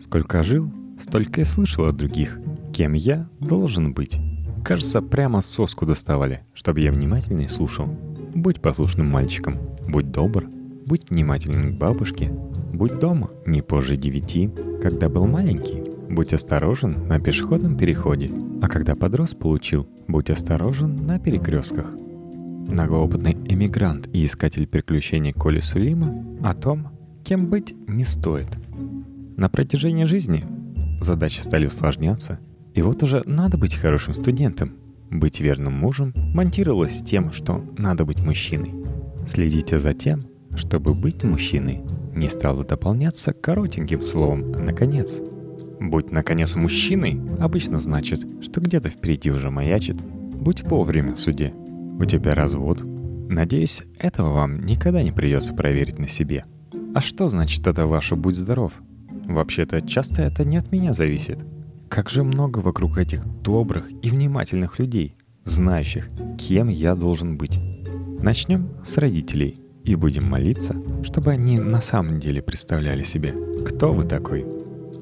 Сколько жил, столько и слышал от других, кем я должен быть. Кажется, прямо соску доставали, чтобы я внимательнее слушал. Будь послушным мальчиком, будь добр, будь внимательным к бабушке, будь дома не позже девяти, когда был маленький, будь осторожен на пешеходном переходе, а когда подрос получил, будь осторожен на перекрестках. Многоопытный эмигрант и искатель приключений Коли Сулима о том, кем быть не стоит. На протяжении жизни задачи стали усложняться, и вот уже надо быть хорошим студентом. Быть верным мужем монтировалось с тем, что надо быть мужчиной. Следите за тем, чтобы быть мужчиной, не стало дополняться коротеньким словом «наконец». «Будь, наконец, мужчиной» обычно значит, что где-то впереди уже маячит. Будь вовремя в суде. У тебя развод. Надеюсь, этого вам никогда не придется проверить на себе. А что значит это ваше «будь здоров»? Вообще-то, часто это не от меня зависит. Как же много вокруг этих добрых и внимательных людей, знающих, кем я должен быть. Начнем с родителей и будем молиться, чтобы они на самом деле представляли себе, кто вы такой –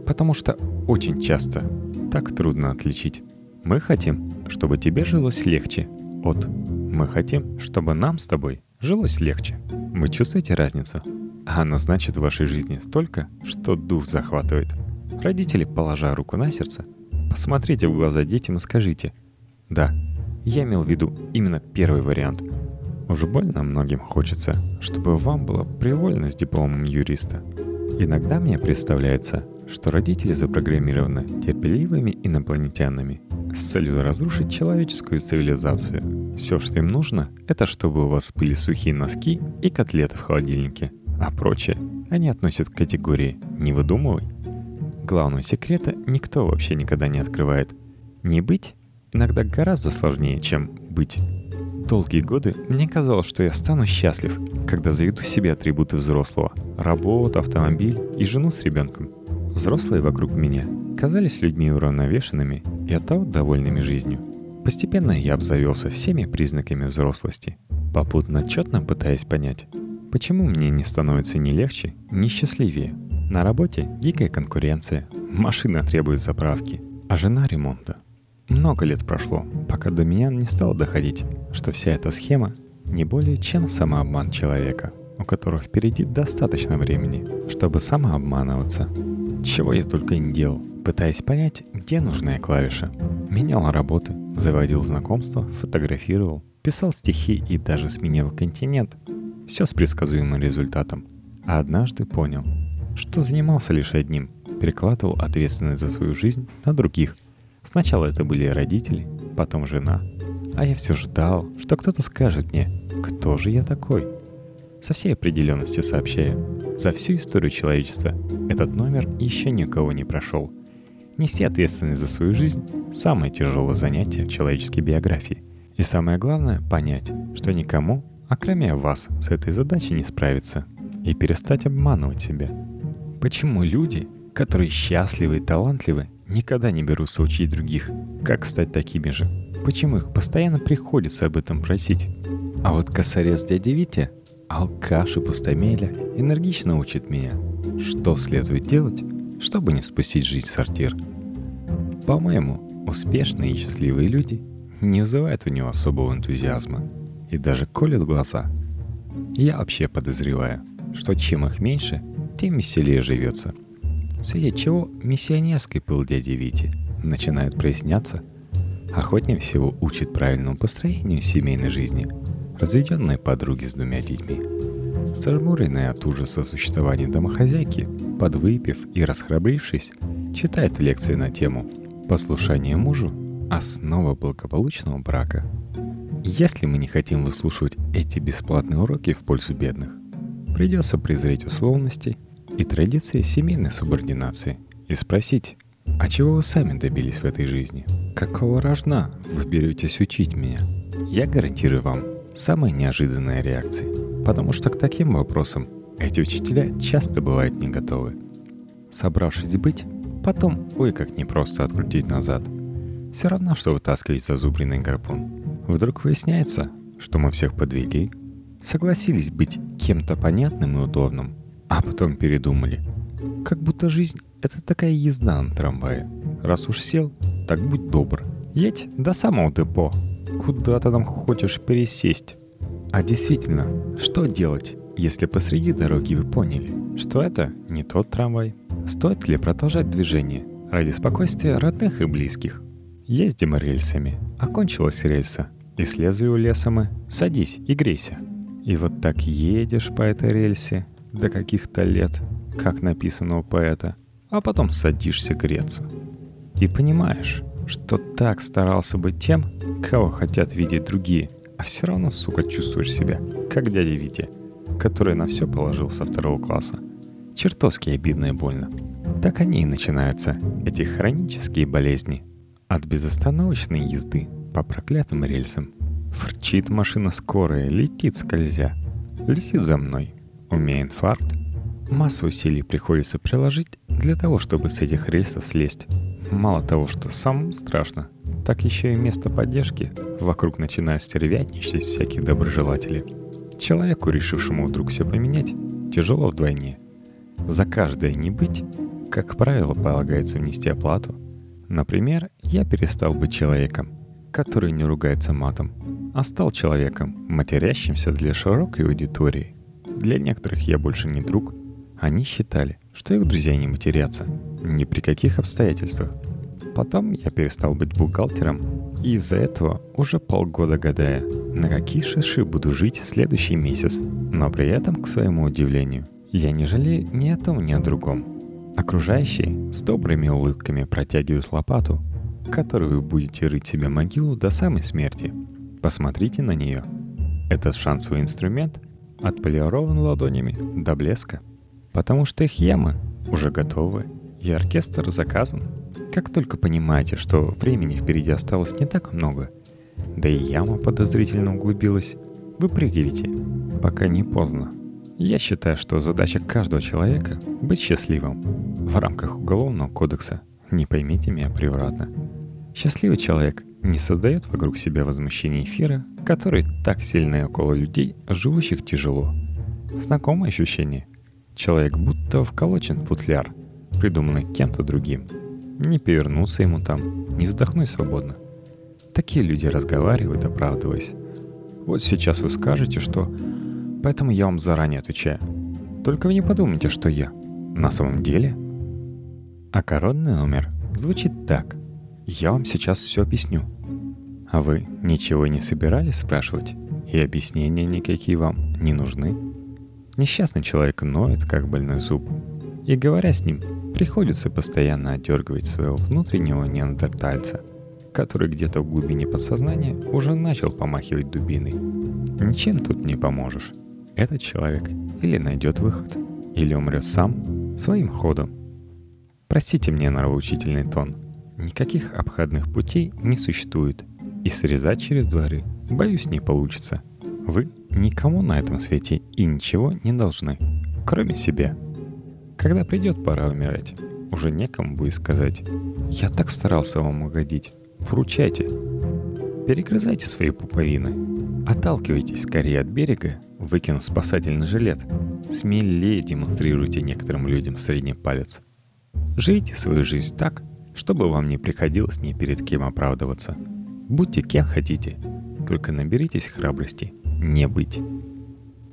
потому что очень часто так трудно отличить. Мы хотим, чтобы тебе жилось легче от «мы хотим, чтобы нам с тобой жилось легче». Вы чувствуете разницу? А она значит в вашей жизни столько, что дух захватывает. Родители, положа руку на сердце, посмотрите в глаза детям и скажите «Да, я имел в виду именно первый вариант». Уже больно многим хочется, чтобы вам было привольно с дипломом юриста. Иногда мне представляется, что родители запрограммированы терпеливыми инопланетянами с целью разрушить человеческую цивилизацию. Все, что им нужно, это чтобы у вас были сухие носки и котлеты в холодильнике, а прочее они относят к категории «не выдумывай». Главного секрета никто вообще никогда не открывает. Не быть иногда гораздо сложнее, чем быть. Долгие годы мне казалось, что я стану счастлив, когда заведу себе атрибуты взрослого – работу, автомобиль и жену с ребенком – Взрослые вокруг меня казались людьми уравновешенными и оттого довольными жизнью. Постепенно я обзавелся всеми признаками взрослости, попутно четно пытаясь понять, почему мне не становится ни легче, ни счастливее. На работе дикая конкуренция, машина требует заправки, а жена ремонта. Много лет прошло, пока до меня не стало доходить, что вся эта схема не более чем самообман человека, у которого впереди достаточно времени, чтобы самообманываться. Чего я только не делал, пытаясь понять, где нужная клавиша. Менял работы, заводил знакомства, фотографировал, писал стихи и даже сменил континент. Все с предсказуемым результатом. А однажды понял, что занимался лишь одним, перекладывал ответственность за свою жизнь на других. Сначала это были родители, потом жена. А я все ждал, что кто-то скажет мне, кто же я такой. Со всей определенностью сообщаю, за всю историю человечества этот номер еще никого не прошел. Нести ответственность за свою жизнь – самое тяжелое занятие в человеческой биографии. И самое главное – понять, что никому, а кроме вас, с этой задачей не справиться. И перестать обманывать себя. Почему люди, которые счастливы и талантливы, никогда не берутся учить других, как стать такими же? Почему их постоянно приходится об этом просить? А вот косарец дяди Витя Алкаш и пустомеля энергично учит меня, что следует делать, чтобы не спустить жизнь в сортир. По-моему, успешные и счастливые люди не вызывают у него особого энтузиазма и даже колют глаза. Я вообще подозреваю, что чем их меньше, тем веселее живется. Среди чего миссионерский пыл дяди Вити начинает проясняться, охотнее всего учит правильному построению семейной жизни – разведенные подруги с двумя детьми. Зажмуренная от ужаса существования домохозяйки, подвыпив и расхрабрившись, читает лекции на тему «Послушание мужу – основа благополучного брака». Если мы не хотим выслушивать эти бесплатные уроки в пользу бедных, придется презреть условности и традиции семейной субординации и спросить, а чего вы сами добились в этой жизни? Какого рожна вы беретесь учить меня? Я гарантирую вам, самые неожиданные реакции, потому что к таким вопросам эти учителя часто бывают не готовы. Собравшись быть, потом ой как непросто открутить назад. Все равно, что вытаскивать зазубренный гарпун. Вдруг выясняется, что мы всех подвели, согласились быть кем-то понятным и удобным, а потом передумали. Как будто жизнь Это такая езда на трамвае. Раз уж сел, так будь добр. Едь до самого депо. Куда ты там хочешь пересесть? А действительно, что делать, если посреди дороги вы поняли, что это не тот трамвай? Стоит ли продолжать движение ради спокойствия родных и близких? Ездим рельсами. Окончилась рельса. И с лезвию леса мы. Садись и грейся. И вот так едешь по этой рельсе до каких-то лет, как написано у поэта, а потом садишься греться. И понимаешь, что так старался быть тем, кого хотят видеть другие, а все равно, сука, чувствуешь себя, как дядя Витя, который на все положил со второго класса. Чертовски обидно и больно. Так они и начинаются, эти хронические болезни. От безостановочной езды по проклятым рельсам. Фрчит машина скорая, летит скользя. Летит за мной. У меня инфаркт. Массу усилий приходится приложить для того, чтобы с этих рельсов слезть. Мало того, что сам страшно, так еще и место поддержки вокруг начинает стервятничать всякие доброжелатели. Человеку, решившему вдруг все поменять, тяжело вдвойне. За каждое не быть, как правило, полагается внести оплату. Например, я перестал быть человеком, который не ругается матом, а стал человеком, матерящимся для широкой аудитории. Для некоторых я больше не друг. Они считали, что их друзья не матерятся, ни при каких обстоятельствах. Потом я перестал быть бухгалтером, и из-за этого уже полгода гадая, на какие шиши буду жить следующий месяц. Но при этом, к своему удивлению, я не жалею ни о том, ни о другом. Окружающие с добрыми улыбками протягивают лопату, которую вы будете рыть себе могилу до самой смерти. Посмотрите на нее. Этот шансовый инструмент отполирован ладонями до блеска, потому что их ямы уже готовы, и оркестр заказан. Как только понимаете, что времени впереди осталось не так много, да и яма подозрительно углубилась, выпрыгивайте, пока не поздно. Я считаю, что задача каждого человека — быть счастливым в рамках Уголовного кодекса. Не поймите меня превратно. Счастливый человек не создает вокруг себя возмущение эфира, который так сильно около людей, живущих тяжело. Знакомое ощущение. Человек будто вколочен в футляр, придуманный кем-то другим. Не повернуться ему там, не вздохнуть свободно. Такие люди разговаривают, оправдываясь. Вот сейчас вы скажете, что... Поэтому я вам заранее отвечаю. Только вы не подумайте, что я. На самом деле... А коронный номер звучит так. Я вам сейчас все объясню. А вы ничего не собирались спрашивать? И объяснения никакие вам не нужны? Несчастный человек ноет, как больной зуб. И говоря с ним, приходится постоянно отдергивать своего внутреннего неандертальца, который где-то в глубине подсознания уже начал помахивать дубиной. Ничем тут не поможешь. Этот человек или найдет выход, или умрет сам, своим ходом. Простите мне нравоучительный тон. Никаких обходных путей не существует, и срезать через дворы, боюсь, не получится. Вы никому на этом свете и ничего не должны, кроме себя. Когда придет пора умирать, уже некому будет сказать «Я так старался вам угодить, вручайте». Перегрызайте свои пуповины, отталкивайтесь скорее от берега, выкинув спасательный жилет. Смелее демонстрируйте некоторым людям средний палец. Живите свою жизнь так, чтобы вам не приходилось ни перед кем оправдываться. Будьте кем хотите, только наберитесь храбрости не быть.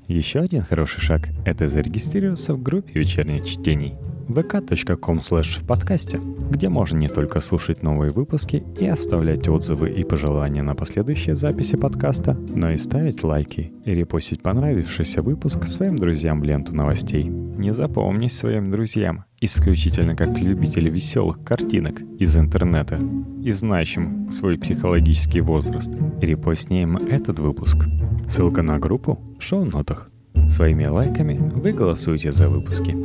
Еще один хороший шаг – это зарегистрироваться в группе вечерних чтений vk.com в подкасте, где можно не только слушать новые выпуски и оставлять отзывы и пожелания на последующие записи подкаста, но и ставить лайки и репостить понравившийся выпуск своим друзьям в ленту новостей. Не запомнись своим друзьям, исключительно как любитель веселых картинок из интернета и знающим свой психологический возраст. Репостнеем этот выпуск. Ссылка на группу в шоу-нотах. Своими лайками вы голосуете за выпуски.